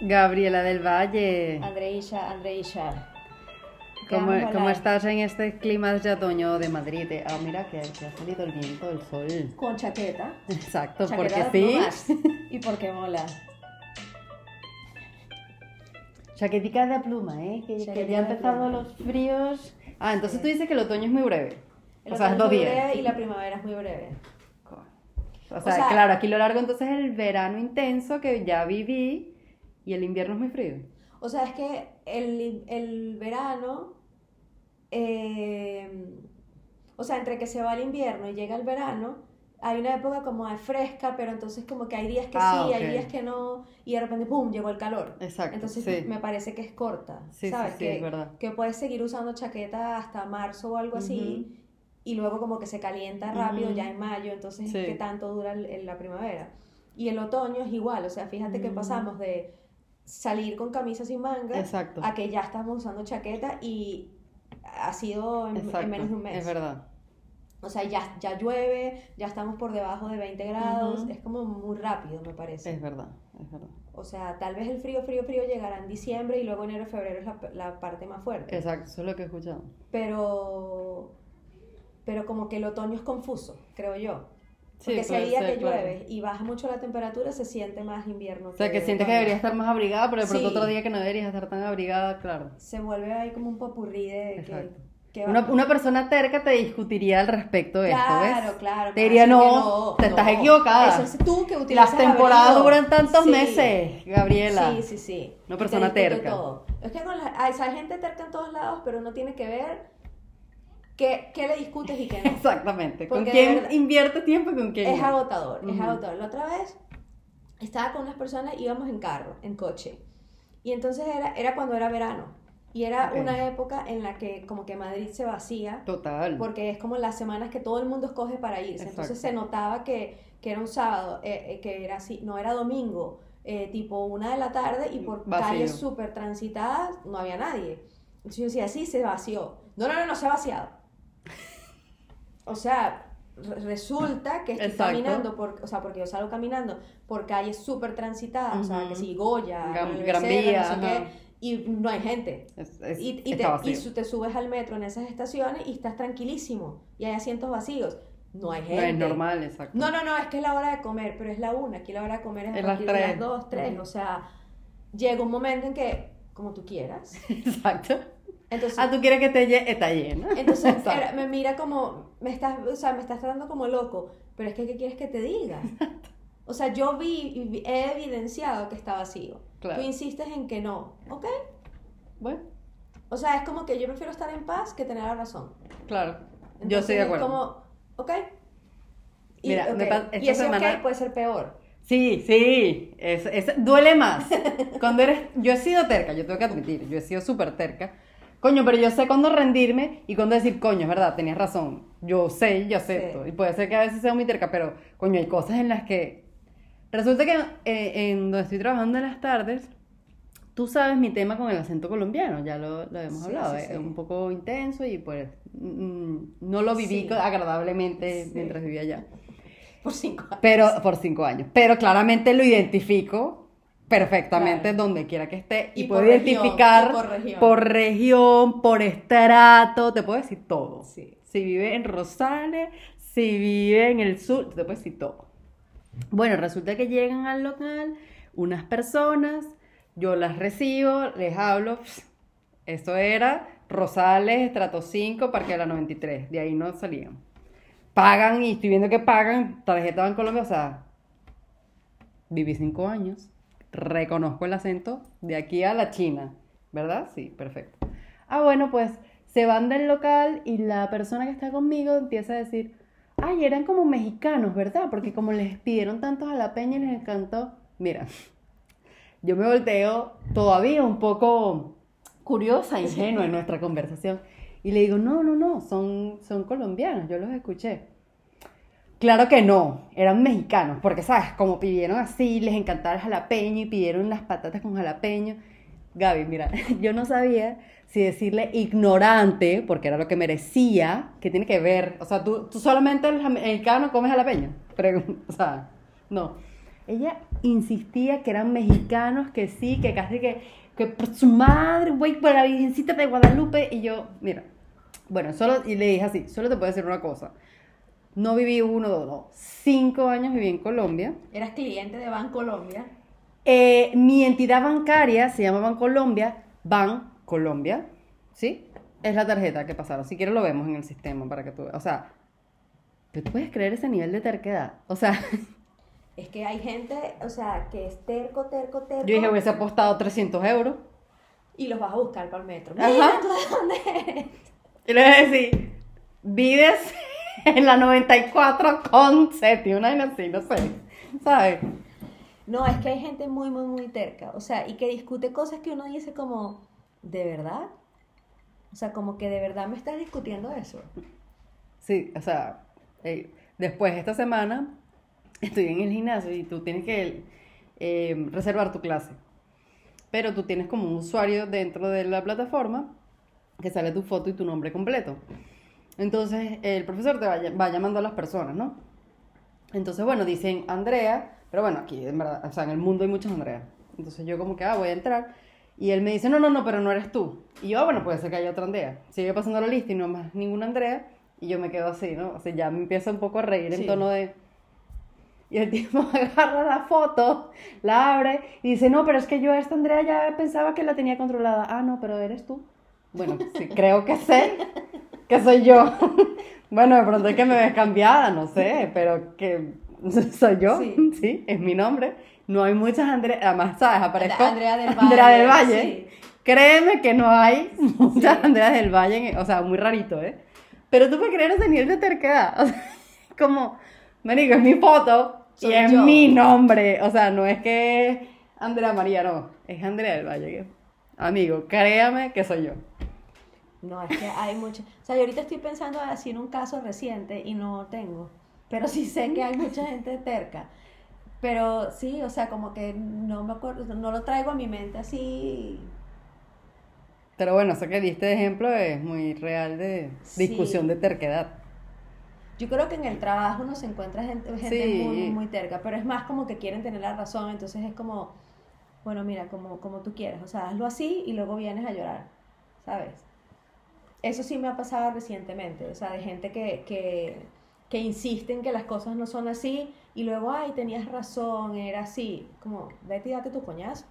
Gabriela del Valle, Andreisha, Andreisha. ¿Qué ¿cómo, cómo estás en este clima de otoño de Madrid? Ah, mira que, que ha salido el viento, el sol. Con chaqueta. Exacto, chaqueta porque sí. Y porque mola. Chaquetica de pluma, ¿eh? Que, que ya han empezado los fríos. Ah, entonces tú dices que el otoño es muy breve. El o sea, es dos días. breve Y la primavera es muy breve. O sea, sea- claro, aquí lo largo entonces es el verano intenso que ya viví y el invierno es muy frío. O sea, es que el, el verano, eh, o sea, entre que se va el invierno y llega el verano, hay una época como de fresca, pero entonces como que hay días que Ah, sí, ok. hay días que no, y de repente, ¡pum!, llegó el calor. Exacto. Entonces sí. me parece que es corta, Sí, ¿sabes? sí, que, es verdad. que puedes seguir usando chaqueta hasta marzo o algo así, y luego como que se calienta rápido Ujú. ya en mayo, entonces Sí. ¿qué tanto dura el- el- la primavera? Y el otoño es igual, o sea, fíjate que Mm. pasamos de salir con camisa sin manga Exacto. a que ya estamos usando chaqueta y ha sido en, menos de un mes. Es verdad. O sea, ya, ya llueve, ya estamos por debajo de 20 grados, es como muy rápido, me parece. Es verdad, es verdad. O sea, tal vez el frío, frío, frío llegará en diciembre y luego enero, febrero es la, la parte más fuerte. Exacto, eso es lo que he escuchado. Pero, pero como que el otoño es confuso, creo yo. Sí, Porque si hay día ser, que claro. llueve y baja mucho la temperatura, se siente más invierno. O sea, que sientes que otoño. deberías estar más abrigada, pero de pronto Sí. otro día que no deberías estar tan abrigada, claro. Se vuelve ahí como un popurrí de que, Exacto. que Una, una persona terca te discutiría al respecto de esto, Claro, ¿ves? claro. Te me diría, que no, te estás equivocada. Eso es tú que utilizas Las temporadas abrigo. duran tantos Sí. meses, Gabriela. Sí, sí, sí. Una te persona discute terca. todo. Es que con la- hay, gente terca en todos lados, pero uno tiene que ver qué, qué le discutes y qué no. Exactamente. ¿Con Porque de quién verdad- invierte tiempo y con quién Es no? agotador, es Ujú. agotador. La otra vez estaba con unas personas, íbamos en carro, en coche. Y entonces era, era cuando era verano. Y era Ok. una época en la que como que Madrid se vacía. Total. Porque es como las semanas que todo el mundo escoge para irse. Entonces Exacto. se notaba que, que era un sábado, eh, eh, que era así, no era domingo, eh, tipo una de la tarde y por Vacío. calles súper transitadas no había nadie. Entonces yo decía, sí, se vació. No, no, no, no se ha vaciado. O sea, re- resulta que estoy Exacto. caminando, por, o sea, porque yo salgo caminando por calles súper transitadas, o sea, que si Goya, Gran- Vía, no sé qué, y no hay gente. Es- es- Y, y, te, y te subes al metro en esas estaciones y estás tranquilísimo y hay asientos vacíos. No hay No gente. es normal, exacto. No, no, no, es que es la hora de comer, pero es la una. Aquí la hora de comer es a Es las partir de tres. las dos, tres. O sea, llega un momento en que, como tú quieras. Exacto. Entonces, Ah, tú quieres que esté lle- está llena. entonces era- me mira como, me estás, o sea, me estás tratando como loco, pero es que, ¿qué quieres que te diga? O sea, yo vi, y he evidenciado que está vacío. Claro. Tú insistes en que no, ¿ok? Bueno, O sea, es como que yo prefiero estar en paz que tener la razón. claro. Yo Entonces, estoy de acuerdo. Es como, ¿ok? Y, Mira, me ok, pa- y esta ese semana- puede ser peor. Sí, sí, es, es- duele más. Cuando eres, yo he sido terca, yo tengo que admitir, yo he sido súper terca. Coño, pero yo sé cuándo rendirme y cuándo decir, coño, es verdad, tenías razón. Yo sé, yo acepto. Sí. Y puede ser que a veces sea muy terca, pero, coño, hay cosas en las que... Resulta que eh, en donde estoy trabajando en las tardes, tú sabes mi tema con el acento colombiano, ya lo, lo hemos Sí, hablado, sí, es un poco intenso y pues mm, no lo viví agradablemente mientras vivía allá. Por cinco años. Pero por cinco años. Pero claramente lo identifico perfectamente Claro. donde quiera que esté y, Y puedo región, identificar por región. por región, por estrato, te puedo decir todo. Sí. Si vive en Rosales, si vive en el sur, te puedo decir todo. Bueno, resulta que llegan al local unas personas, yo las recibo, les hablo. Eso era Rosales, estrato 5, Parque de la 93. De ahí no salían. Pagan y estoy viendo que pagan, tarjeta en Colombia, o sea, viví cinco años, reconozco el acento de aquí a la China, ¿verdad? Sí, perfecto. Ah, bueno, pues se van del local y la persona que está conmigo empieza a decir, ay, eran como mexicanos, ¿verdad? Porque como les pidieron tantos jalapeños les encantó. Mira, yo me volteo todavía un poco curiosa, ingenua en nuestra conversación. Y le digo, no, no, no, son, son colombianos, yo los escuché. Claro que no, eran mexicanos, porque, ¿sabes? Como pidieron así, les encantaba el jalapeño y pidieron las patatas con jalapeño. Gaby, mira, yo no sabía si decirle ignorante, porque era lo que merecía, que tiene que ver. O sea, tú, tú solamente el mexicano comes jalapeño. O sea, no. ella insistía que eran mexicanos, que sí, que casi que, que por su madre, güey, por la Virgencita de Guadalupe. Y yo, mira, bueno, solo, y le dije así, solo te puedo decir una cosa. No viví uno, dos, no, cinco años viví en Colombia. Eras cliente de Bancolombia. Eh, mi entidad bancaria se llama Bancolombia, Ban Colombia, ¿sí? Es la tarjeta que pasaron. Si quieres lo vemos en el sistema para que tú veas. O sea, ¿tú puedes creer ese nivel de terquedad? O sea, Es que hay gente, o sea, que es terco, terco, terco. yo dije, hubiese apostado 300 euros. Y los vas a buscar para el metro. Ajá. Mira, ¿tú de dónde eres? Y le voy a decir, vives en la 94 con Seti, una vaina así, no sé, ¿sabes? No, es que hay gente muy, muy, muy terca. O sea, y que discute cosas que uno dice como, ¿de verdad? O sea, como que de verdad me estás discutiendo eso. Sí, o sea, eh, después esta semana estoy en el gimnasio y tú tienes que eh, reservar tu clase. Pero tú tienes como un usuario dentro de la plataforma que sale tu foto y tu nombre completo. Entonces el profesor te va, va llamando a las personas, ¿no? Entonces, bueno, dicen Andrea, pero bueno, aquí en verdad, o sea, en el mundo hay muchas Andreas. Entonces yo como que, ah, voy a entrar. Y él me dice, no, no, no, pero no eres tú. Y yo, "Ah, bueno, puede ser que haya otra Andrea. Sigue pasando la lista y no más ninguna Andrea. Y yo me quedo así, ¿no? O sea, ya me empieza un poco a reír en Sí. tono de... Y el tipo agarra la foto, la abre y dice, no, pero es que yo a esta Andrea ya pensaba que la tenía controlada. Ah, no, pero eres tú. Bueno, sí, creo que sé que soy yo. bueno, de pronto es que me ves cambiada, no sé, pero que soy yo, Sí. sí, es mi nombre. No hay muchas Andrea, además, ¿sabes? Aparezco Andrea del Andrea Valle, del Valle. sí. Créeme que no hay muchas Andreas del Valle, o sea, muy rarito, ¿eh? Pero tú puedes creer ese nivel de terquedad, o sea, como, marico, es mi foto Soy y es yo. mi nombre, o sea, no es que Andrea María, no, es Andrea del Valle. Amigo, créame que soy yo. No, es que hay mucho. O sea, yo ahorita estoy pensando así en un caso reciente y no tengo. Pero sí sé que hay mucha gente terca. Pero sí, o sea, como que no me acuerdo, no lo traigo a mi mente así. Pero bueno, eso que diste de ejemplo es muy real de Sí. discusión de terquedad. Yo creo que en el trabajo uno se encuentra gente, gente Sí. muy, muy terca, pero es más como que quieren tener la razón, entonces es como, bueno, mira, como, como tú quieras, o sea, hazlo así y luego vienes a llorar, ¿sabes? Eso sí me ha pasado recientemente, o sea, de gente que, que, que insiste en que las cosas no son así y luego, ay, tenías razón, era así, como, vete y date tu coñazo.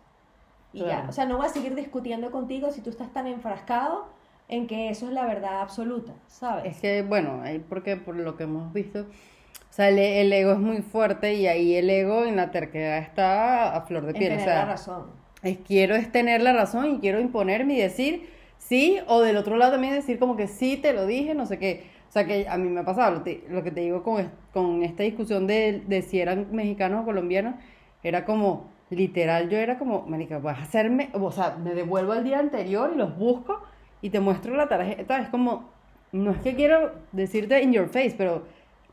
Y ya, o sea, no voy a seguir discutiendo contigo si tú estás tan enfrascado en que eso es la verdad absoluta, ¿sabes? Es que, bueno, porque por lo que hemos visto, o sea, el, el ego es muy fuerte y ahí el ego en la terquedad está a flor de piel. O tener la sea, razón. es, quiero es tener la razón y quiero imponerme y decir sí, o del otro lado también decir como que sí, te lo dije, no sé qué. O sea, que a mí me ha pasado, lo, te- lo que te digo con, con esta discusión de, de si eran mexicanos o colombianos, era como, literal, yo era como, marica, vas a hacerme, o sea, me devuelvo al día anterior y los busco y te muestro la tarjeta, es como, no es que quiero decirte in your face, pero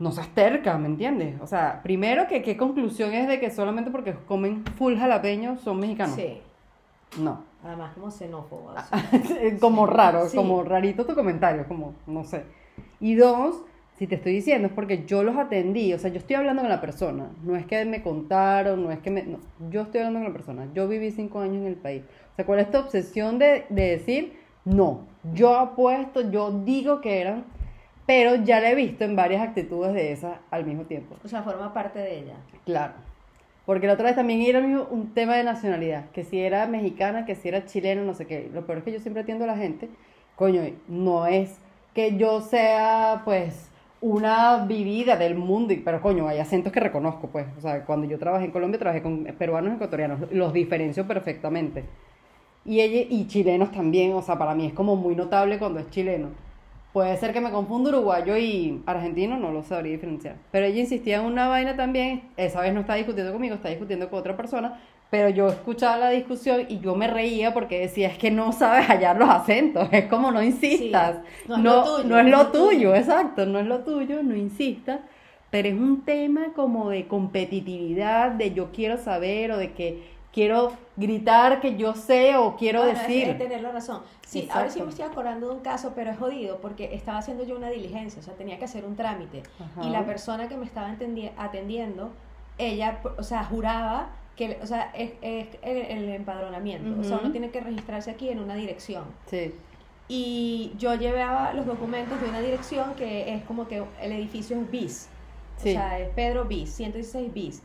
no seas terca, ¿me entiendes? O sea, primero que qué conclusión es de que solamente porque comen full jalapeño son mexicanos. Sí, No. Además como xenófobo. así. como raro, Sí. como rarito tu comentario, como, no sé. Y dos, si te estoy diciendo es porque yo los atendí, o sea, yo estoy hablando con la persona, no es que me contaron, no es que me... No, yo estoy hablando con la persona, yo viví cinco años en el país. O sea, ¿cuál es tu obsesión de, de decir, no, yo apuesto, yo digo que eran, pero ya la he visto en varias actitudes de esas al mismo tiempo. O sea, forma parte de ella. Claro. Porque la otra vez también era un tema de nacionalidad, que si era mexicana, que si era chilena, no sé qué. Lo peor es que yo siempre atiendo a la gente, coño, no es que yo sea, pues, una vivida del mundo, pero coño, hay acentos que reconozco, pues. O sea, cuando yo trabajé en Colombia, trabajé con peruanos y ecuatorianos, los diferencio perfectamente. Y, ella, y chilenos también, o sea, para mí es como muy notable cuando es chileno. Puede ser que me confunda uruguayo y argentino, no lo sabría diferenciar. Pero ella insistía en una vaina también, esa vez no está discutiendo conmigo, está discutiendo con otra persona, pero yo escuchaba la discusión y yo me reía porque decía, es que no sabes hallar los acentos, es como no insistas. Sí, no es no, lo tuyo, no es lo tuyo, exacto, no es lo tuyo, no insistas. Pero es un tema como de competitividad, de yo quiero saber o de que quiero gritar que yo sé o quiero Bueno, decir. Es, tener la razón. Sí, ahora sí Exacto. me estoy acordando de un caso, pero es jodido porque estaba haciendo yo una diligencia, o sea, tenía que hacer un trámite. Ajá. Y la persona que me estaba atendiendo ella, o sea, juraba que, o sea, es, es el, el empadronamiento, o sea, uno tiene que registrarse aquí en una dirección. Sí. Y yo llevaba los documentos de una dirección que es como que el edificio es bis, Sí. o sea, es Pedro bis, 116 bis.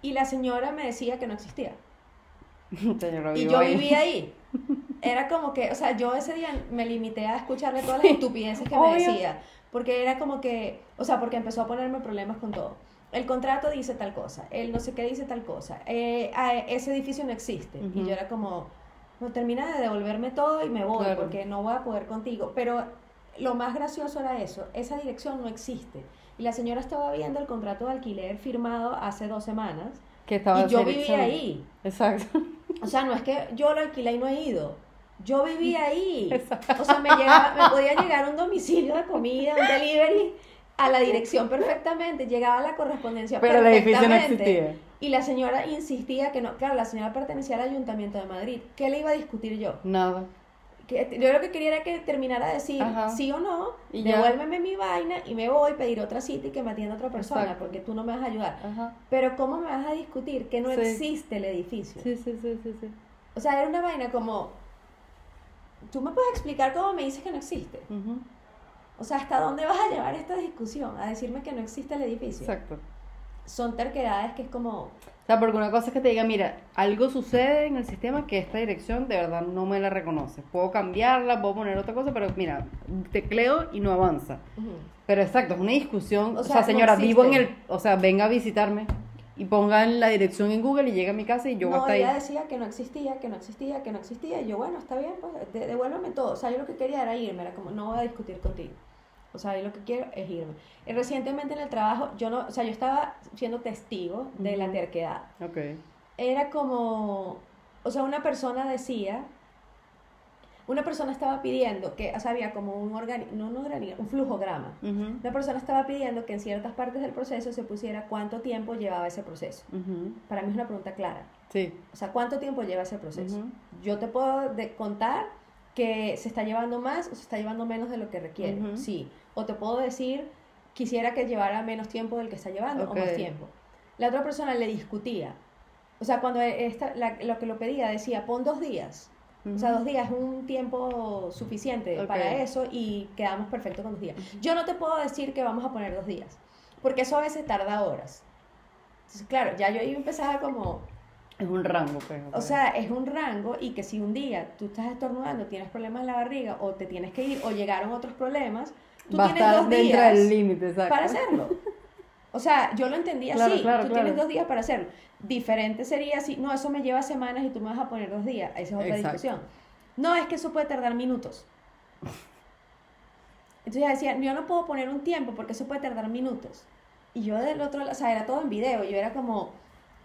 Y la señora me decía que no existía. Y yo ahí. vivía ahí. Era como que, o sea, yo ese día me limité a escucharle todas las estupideces que me Obvio. decía. Porque era como que, o sea, porque empezó a ponerme problemas con todo. El contrato dice tal cosa, el no sé qué dice tal cosa, eh, ah, ese edificio no existe. Y Ujú. yo era como, no termina de devolverme todo y me voy Claro. porque no voy a poder contigo. Pero lo más gracioso era eso, esa dirección no existe. Y la señora estaba viendo el contrato de alquiler firmado hace dos semanas Que estaba y yo vivía ahí. Exacto. O sea, no es que yo lo alquilé y no he ido. Yo vivía ahí. O sea, me, llegaba, me podía llegar un domicilio de comida, un delivery, a la dirección perfectamente. Llegaba la correspondencia Pero el edificio no perfectamente. existía. Y la señora insistía que no. Claro, la señora pertenecía al Ayuntamiento de Madrid. ¿Qué le iba a discutir yo? Nada. Yo lo que quería era que terminara de decir Ajá. sí o no, Y devuélveme mi vaina y me voy a pedir otra cita y que me atienda otra persona Exacto. porque tú no me vas a ayudar. Ajá. Pero ¿cómo me vas a discutir que no Sí. existe el edificio? Sí, sí, sí, sí, sí. O sea, era una vaina como, tú me puedes explicar cómo me dices que no existe. O sea, ¿hasta dónde vas a llevar esta discusión? A decirme que no existe el edificio. Exacto. Son terquedades que es como, O sea, porque una cosa es que te diga, mira, algo sucede en el sistema que esta dirección de verdad no me la reconoce. Puedo cambiarla, puedo poner otra cosa, pero mira, tecleo y no avanza. ujú. Pero exacto, es una discusión. O O sea, sea, no señora, vivo en el. O sea, venga a visitarme y pongan la dirección en Google y llega a mi casa y yo no, hasta ella ahí. decía que no existía, que no existía, que no existía. Y yo, bueno, está bien, pues de- devuélveme todo. O sea, yo lo que quería era irme, era como, no voy a discutir contigo. O sea, yo lo que quiero es irme. Y recientemente en el trabajo, yo no, o sea, yo estaba siendo testigo de la Ujú. terquedad. Ok. era como, o sea, una persona decía, una persona estaba pidiendo que, o sea, había como un organi no un organi- un flujograma. Ujú, Una persona estaba pidiendo que en ciertas partes del proceso se pusiera cuánto tiempo llevaba ese proceso. ujú. Para mí es una pregunta clara. Sí. O sea, ¿cuánto tiempo lleva ese proceso? Yo te puedo de- contar que se está llevando más o se está llevando menos de lo que requiere. Sí. O te puedo decir, quisiera que llevara menos tiempo del que está llevando o más tiempo. La otra persona le discutía. O sea, cuando esta, la- lo que lo pedía decía, pon dos días. O sea, dos días es un tiempo suficiente para eso y quedamos perfectos con dos días. Yo no te puedo decir que vamos a poner dos días, porque eso a veces tarda horas. Entonces, claro, ya yo ahí empezaba como, Es un rango, pues. o sea, es un rango y que si un día tú estás estornudando, tienes problemas en la barriga o te tienes que ir o llegaron otros problemas, tú va tienes dos dentro días del límite, para hacerlo. O sea, yo lo entendía Claro, así. claro, tú claro. tienes dos días para hacerlo. Diferente sería si, no, eso me lleva semanas y tú me vas a poner dos días. Esa es otra Exacto. discusión. No, es que eso puede tardar minutos. Entonces decía, yo no puedo poner un tiempo porque eso puede tardar minutos. Y yo del otro lado, o sea, era todo en video. Yo era como,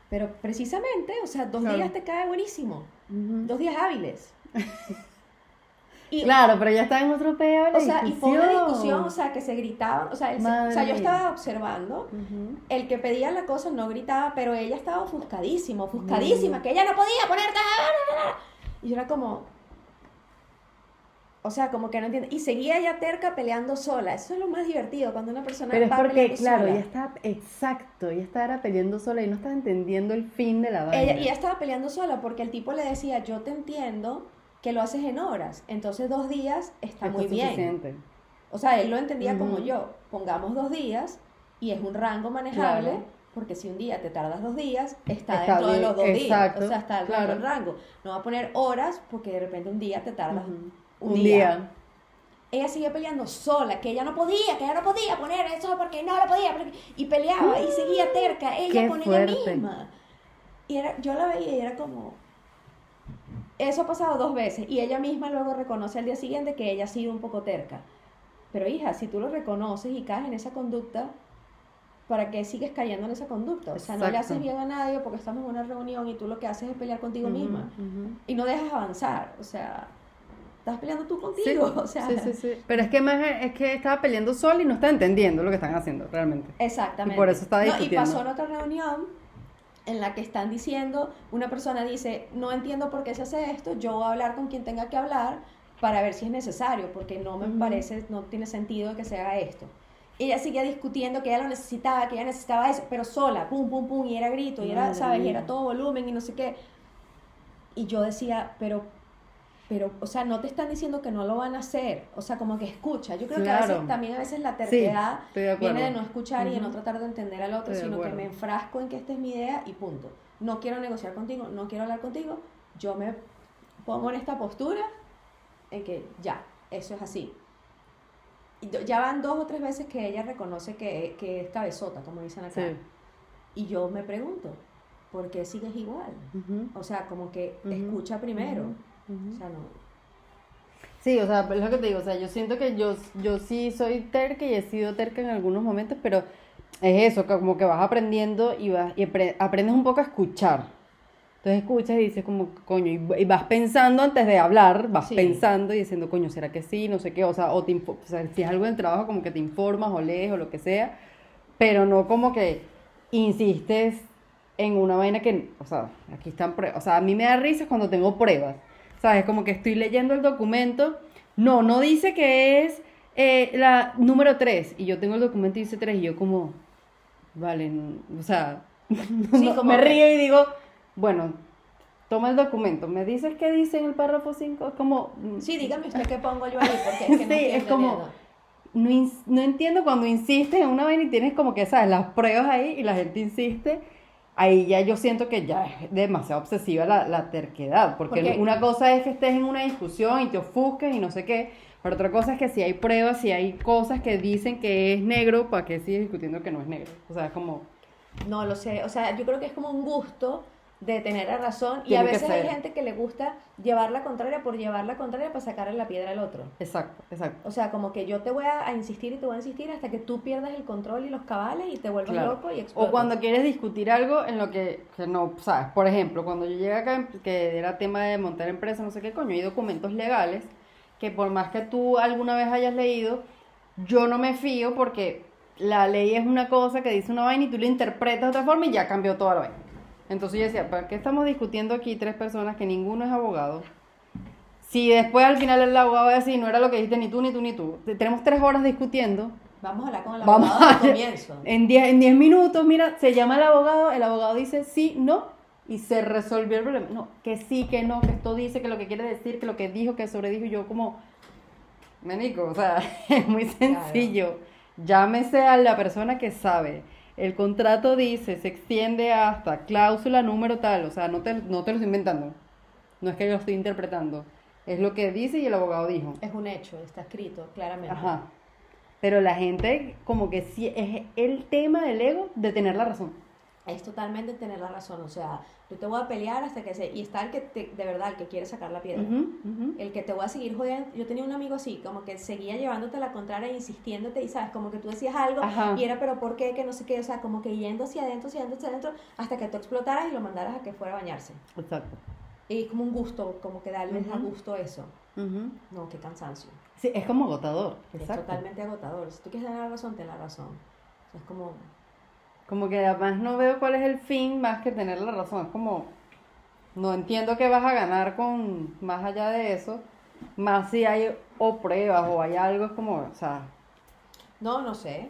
pero precisamente, o sea, dos Claro. días te cae buenísimo. Dos días hábiles. Y, Claro, pero ya está en otro peo la o sea, y fue una discusión. o sea, que se gritaban. O sea, el- o sea, yo estaba observando el que pedía la cosa no gritaba, pero ella estaba ofuscadísima, ofuscadísima, Mm. que ella no podía poner nada. Y yo era como, o sea, como que no entiende. Y seguía ella terca peleando sola. Eso es lo más divertido cuando una persona Pero es porque, claro, sola. ella está, exacto, ella estaba peleando sola y no estaba entendiendo el fin de la vaina. Ella, y ella estaba peleando sola porque el tipo le decía, yo te entiendo que lo haces en horas, entonces dos días está Esto muy es bien. suficiente. O sea, él lo entendía como yo. Pongamos dos días y es un rango manejable, Claro. porque si un día te tardas dos días, está, Está dentro de los dos exacto, días. O sea, está dentro claro. del rango. No va a poner horas porque de repente un día te tardas un, Un día. día. Ella sigue peleando sola, que ella no podía, que ella no podía poner eso porque no lo podía. porque- Y peleaba y seguía terca, ella Qué con fuerte. ella misma. Y era, yo la veía y era como... Eso ha pasado dos veces y ella misma luego reconoce al día siguiente que ella ha sido un poco terca. Pero hija, si tú lo reconoces y caes en esa conducta, ¿para qué sigues cayendo en esa conducta? O sea, no le haces bien a nadie porque estamos en una reunión y tú lo que haces es pelear contigo misma. Y no dejas avanzar. O sea, estás peleando tú Sí, contigo. o sea, sí, sí, sí. Pero es que más es que estaba peleando sola y no está entendiendo lo que están haciendo realmente. Exactamente. Y por eso está No, y discutiendo. pasó en otra reunión en la que están diciendo, una persona dice, no entiendo por qué se hace esto, yo voy a hablar con quien tenga que hablar para ver si es necesario, porque no me parece, no tiene sentido que se haga esto. ella seguía discutiendo que ella lo necesitaba, que ella necesitaba eso, pero sola, pum, pum, pum, y era grito, y era, Madre ¿sabes? Y era todo volumen y no sé qué. Y yo decía, pero, pero, o sea, no te están diciendo que no lo van a hacer, o sea, como que escucha. Yo creo que a Claro. veces, también a veces la terquedad estoy de viene de no escuchar y de no tratar de entender al otro, Estoy sino que me enfrasco en que esta es mi idea y punto. No quiero negociar contigo, no quiero hablar contigo, yo me pongo en esta postura en que ya, eso es así. Y ya van dos o tres veces que ella reconoce que, que es cabezota, como dicen acá. Sí. Y yo me pregunto, ¿por qué sigues igual? Ujú, O sea, como que Ujú, escucha primero. O sea, no. Sí, o sea, es lo que te digo, o sea, yo siento que yo, yo sí soy terca y he sido terca en algunos momentos, pero es eso, que como que vas aprendiendo y, vas, y apre- aprendes un poco a escuchar. Entonces escuchas y dices como, coño, y, y vas pensando antes de hablar, vas Sí. pensando y diciendo, coño, ¿será que sí? No sé qué, o sea, o, te o sea, si es algo del trabajo como que te informas o lees o lo que sea, pero no como que insistes en una vaina que, o sea, aquí están pruebas, o sea, a mí me da risa cuando tengo pruebas, ¿sabes? Como que estoy leyendo el documento, no, no dice que es eh, la número 3, y yo tengo el documento y dice 3, y yo como, vale, n- o sea, no- Sí, como me río y digo, bueno, toma el documento, me dices qué dice en el párrafo 5, es como... mm, Sí, dígame usted qué pongo yo ahí, porque es que no Sí, es como- entendiendo. no, no entiendo cuando insistes en una vaina y tienes como que, ¿sabes? Las pruebas ahí y la gente insiste. Ahí ya yo siento que ya es demasiado obsesiva la, la terquedad. Porque, Porque- una cosa es que estés en una discusión y te ofusques y no sé qué. Pero otra cosa es que si hay pruebas, si hay cosas que dicen que es negro, ¿para qué sigues discutiendo que no es negro? O sea, es como... No lo sé, o sea, yo creo que es como un gusto de tener la razón y a veces hay gente que le gusta llevar la contraria por llevar la contraria para sacarle la piedra al otro. Exacto, exacto. O sea, como que yo te voy a, a insistir y te voy a insistir hasta que tú pierdas el control y los cabales y te vuelvas Claro. loco y explotas. O cuando quieres discutir algo en lo que, que no, sabes, por ejemplo, cuando yo llegué acá, que era tema de montar empresa, no sé qué coño, hay documentos legales que por más que tú alguna vez hayas leído, yo no me fío porque la ley es una cosa que dice una vaina y tú la interpretas de otra forma y ya cambió toda la vaina. Entonces yo decía, ¿para qué estamos discutiendo aquí tres personas que ninguno es abogado? Si después al final el abogado va a decir, no era lo que dijiste ni tú, ni tú, ni tú. Te- Tenemos tres horas discutiendo. Vamos a hablar con el Vamos abogado a al comienzo. En 10 en 10 minutos, mira, se llama el abogado, el abogado dice sí, no, y se resolvió el problema. No, que sí, que no, que esto dice, que lo que quiere decir, que lo que dijo, que sobredijo, yo como, menico, o sea, es muy sencillo. Llámese a la persona que sabe. El contrato dice, se extiende hasta cláusula número tal, o sea, no te, no te lo estoy inventando. No es que yo lo estoy interpretando. Es lo que dice y el abogado dijo. Es un hecho, está escrito claramente. Ajá. Pero la gente, como que sí, es el tema del ego de tener la razón. Es totalmente tener la razón. O sea, yo te voy a pelear hasta que se... Y está el que te- de verdad, el que quiere sacar la piedra. El que te voy a seguir jodiendo. Yo tenía un amigo así, como que seguía llevándote la contraria, insistiéndote, y sabes, como que tú decías algo, Ajá. y era, pero ¿por qué? Que no sé qué, o sea, como que yendo hacia adentro, hacia adentro, hacia adentro, hasta que tú explotaras y lo mandaras a que fuera a bañarse. Exacto. Y como un gusto, como que darles a Ujú. gusto eso. No, qué cansancio. Sí, es como agotador. Es Exacto. totalmente agotador. Si tú quieres tener la razón, ten la razón. O sea, es como, Como que además no veo cuál es el fin más que tener la razón. Es como, no entiendo qué vas a ganar con más allá de eso. Más si hay o pruebas o hay algo, es como, o sea, no, no sé.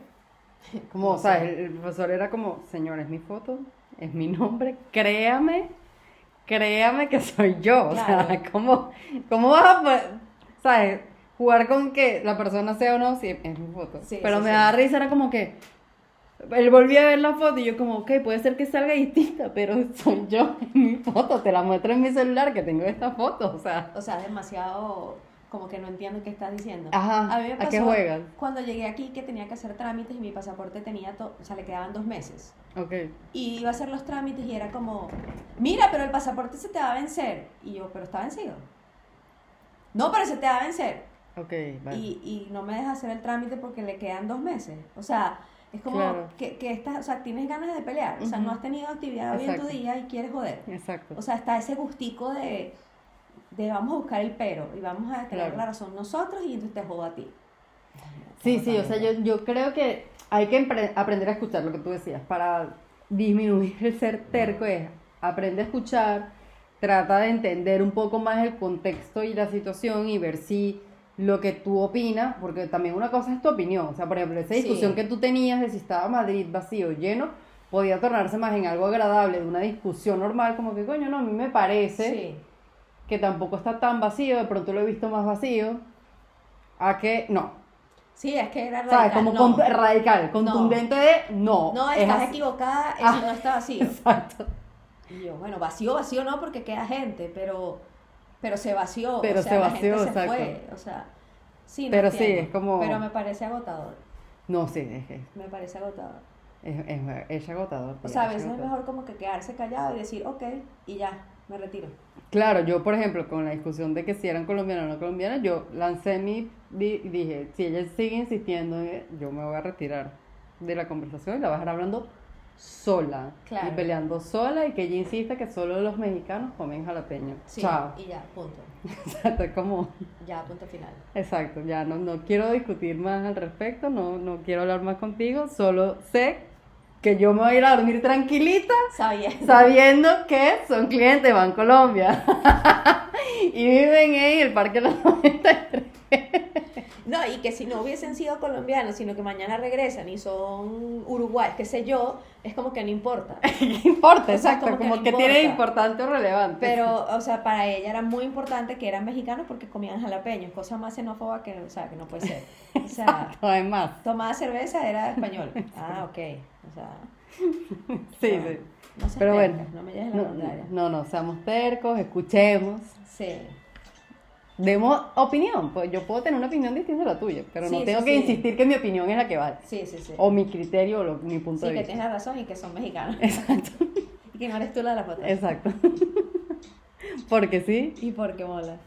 como, No o sea, el, el profesor era como, señor, es mi foto, es mi nombre, créame, créame que soy yo. O sea, Claro. ¿cómo, cómo vas a, poder, sabes, jugar con que la persona sea o no? Sí, es mi foto. Sí, Pero me sí. da risa, era como que, él volvió a ver la foto y yo como, ok, puede ser que salga distinta, pero soy yo en mi foto, te la muestro en mi celular que tengo esta foto, o sea. O sea, demasiado como que no entiendo qué estás diciendo. Ajá, A mí me ¿a pasó qué juegas? cuando llegué aquí que tenía que hacer trámites y mi pasaporte tenía, to- o sea, le quedaban dos meses. Ok, Y iba a hacer los trámites y era como, mira, pero el pasaporte se te va a vencer. Y yo, pero está vencido. No, pero se te va a vencer. ok, vale. Y, y no me deja hacer el trámite porque le quedan dos meses. O sea, es como Claro. que, que estás, o sea, tienes ganas de pelear. O sea, no has tenido actividad hoy en tu día y quieres joder. Exacto. O sea, está ese gustico de, de vamos a buscar el pero y vamos a tener Claro. la razón nosotros y entonces te jodo a ti. Sí, sí, o sea, yo, yo creo que hay que aprender a escuchar lo que tú decías. Para disminuir el ser terco es aprende a escuchar, trata de entender un poco más el contexto y la situación y ver si lo que tú opinas, porque también una cosa es tu opinión. O sea, por ejemplo, esa Sí. discusión que tú tenías de si estaba Madrid vacío o lleno, podía tornarse más en algo agradable, de una discusión normal, como que, coño, no, a mí me parece Sí. que tampoco está tan vacío, de pronto lo he visto más vacío, a que no. Sí, es que era radical. ¿Sabes? Como no. con- radical, contundente de no. No, es estás así. equivocada, eso Ah. no está vacío. Exacto. Y yo, bueno, vacío, vacío no, porque queda gente, pero, pero se vació. Pero o sea, se la gente se fue. O sea, sí, no Pero sí, es como- Pero me parece agotador. No, sí, es que Me parece agotador. es, es, es agotador. O tía, sea, a es veces es mejor como que quedarse callado y decir, ok, y ya, me retiro. Claro, yo por ejemplo, con la discusión de que si eran colombianas o no colombianas, yo lancé mi di- y dije, si ella sigue insistiendo, yo me voy a retirar de la conversación y la voy a dejar hablando sola Claro. y peleando sola y que ella insista que solo los mexicanos comen jalapeño. Sí, Chao. y ya, punto. Exacto, es como, Ya, punto final. exacto, ya no, no quiero discutir más al respecto, no, no quiero hablar más contigo, solo sé que yo me voy a ir a dormir tranquilita sabiendo que son clientes de Bancolombia y viven en el Parque Los 93. No, y que si no hubiesen sido colombianos, sino que mañana regresan y son uruguayos, qué sé yo, es como que no importa. ¿Qué importa? O sea, Exacto, como como, que tiene importa. importante o relevante. Pero, o sea, para ella era muy importante que eran mexicanos porque comían jalapeños, cosa más xenófoba que, o sea, que no puede ser. O sea, Exacto, además, tomaba cerveza era español. Ah, ok. O sea, sí, no, sí. no seas Pero bueno, no me lleves la no, contraria. no, no, seamos tercos, escuchemos, Sí. Demos opinión. Pues yo puedo tener una opinión distinta a la tuya, pero no Sí, tengo sí, que sí. insistir que mi opinión es la que vale. Sí, sí, sí. O mi criterio o lo- mi punto Sí, de que vista. tienes la razón y que son mexicanos. Exacto, Y que no eres tú la de la foto. exacto. Porque sí, Y porque mola.